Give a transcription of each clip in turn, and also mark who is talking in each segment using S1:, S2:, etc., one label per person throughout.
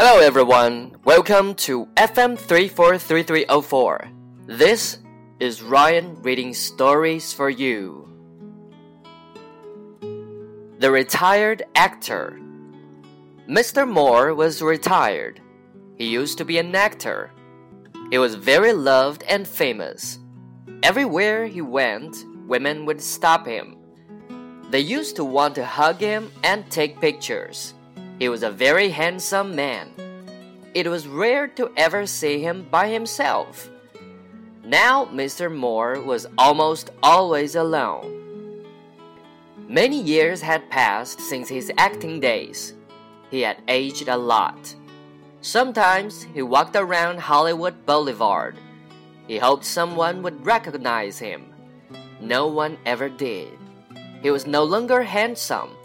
S1: Hello everyone, welcome to FM 343304. This is Ryan reading stories for you. The Retired Actor Mr. Moore was retired. He used to be an actor. He was very loved and famous. Everywhere he went, women would stop him. They used to want to hug him and take pictures. He was a very handsome man. It was rare to ever see him by himself. Now Mr. Moore was almost always alone. Many years had passed since his acting days. He had aged a lot. Sometimes he walked around Hollywood Boulevard. He hoped someone would recognize him. No one ever did. He was no longer handsome.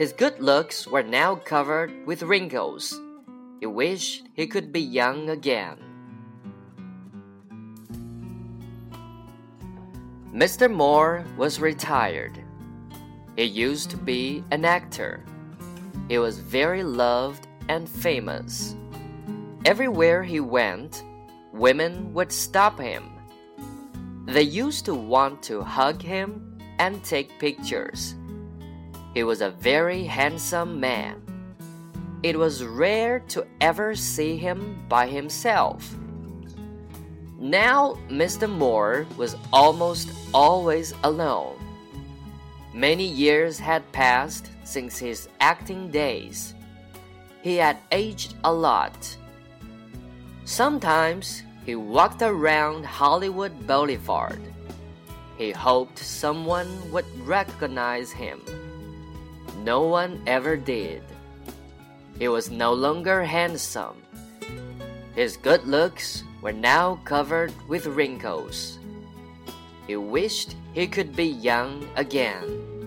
S1: His good looks were now covered with wrinkles. He wished he could be young again. Mr. Moore was retired. He used to be an actor. He was very loved and famous. Everywhere he went, women would stop him. They used to want to hug him and take pictures. He was a very handsome man. It was rare to ever see him by himself. Now, Mr. Moore was almost always alone. Many years had passed since his acting days. He had aged a lot. Sometimes he walked around Hollywood Boulevard. He hoped someone would recognize him. No one ever did. He was no longer handsome. His good looks were now covered with wrinkles. He wished he could be young again.